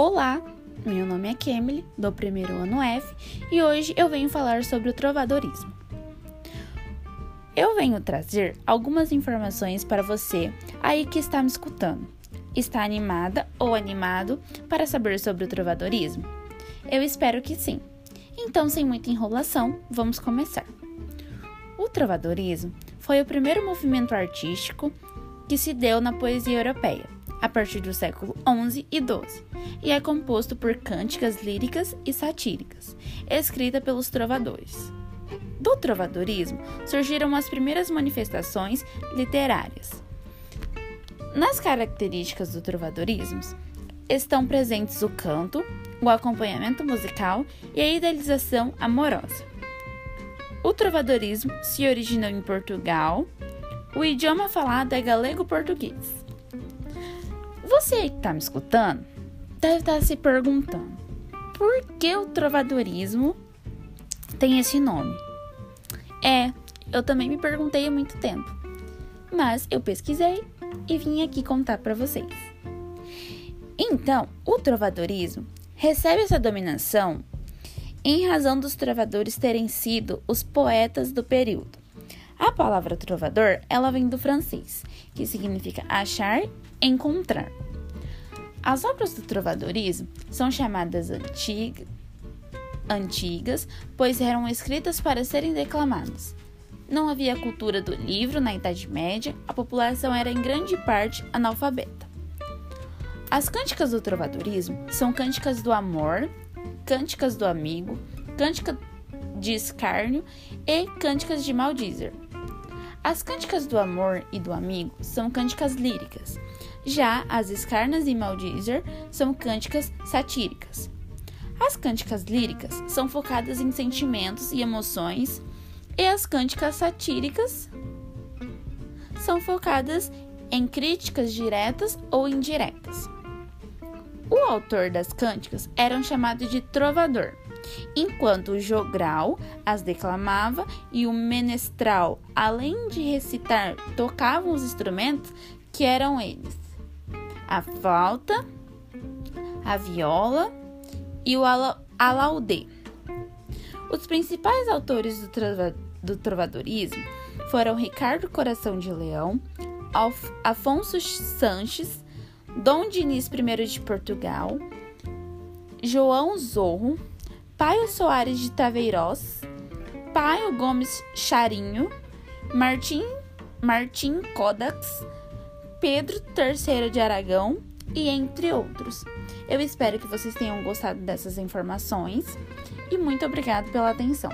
Olá, meu nome é Kemily, do primeiro ano F, e hoje eu venho falar sobre o trovadorismo. Eu venho trazer algumas informações para você aí que está me escutando. Está animada ou animado para saber sobre o trovadorismo? Eu espero que sim. Então, sem muita enrolação, vamos começar. O trovadorismo foi o primeiro movimento artístico que se deu na poesia europeia a partir do século XI e XII, e é composto por cânticas líricas e satíricas, escrita pelos trovadores. Do trovadorismo surgiram as primeiras manifestações literárias. Nas características do trovadorismo estão presentes o canto, o acompanhamento musical e a idealização amorosa. O trovadorismo se originou em Portugal. O idioma falado é galego-português. Você que está me escutando deve estar tá se perguntando por que o trovadorismo tem esse nome. É, eu também me perguntei há muito tempo, mas eu pesquisei e vim aqui contar para vocês. Então, o trovadorismo recebe essa dominação em razão dos trovadores terem sido os poetas do período. A palavra trovador, ela vem do francês, que significa achar encontrar. As obras do trovadorismo são chamadas antigas, pois eram escritas para serem declamadas. Não havia cultura do livro na Idade Média, a população era em grande parte analfabeta. As cânticas do trovadorismo são cânticas do amor, cânticas do amigo, cântica de escárnio e cânticas de maldizer. As cânticas do amor e do amigo são cânticas líricas, já as escarnas e maldizer são cânticas satíricas. As cânticas líricas são focadas em sentimentos e emoções, e as cânticas satíricas são focadas em críticas diretas ou indiretas. O autor das cânticas era chamado de trovador enquanto o jogral as declamava e o menestral, além de recitar, tocavam os instrumentos que eram eles: a flauta, a viola e o alaudê. Os principais autores do, trova, do trovadorismo foram Ricardo Coração de Leão, Alf, Afonso Sanches, Dom Diniz I de Portugal, João Zorro, Paio Soares de Taveiroz, Paio Gomes Charinho, Martim, Martim Codax, Pedro III de Aragão. E entre outros. Eu espero que vocês tenham gostado dessas informações. E muito obrigado pela atenção.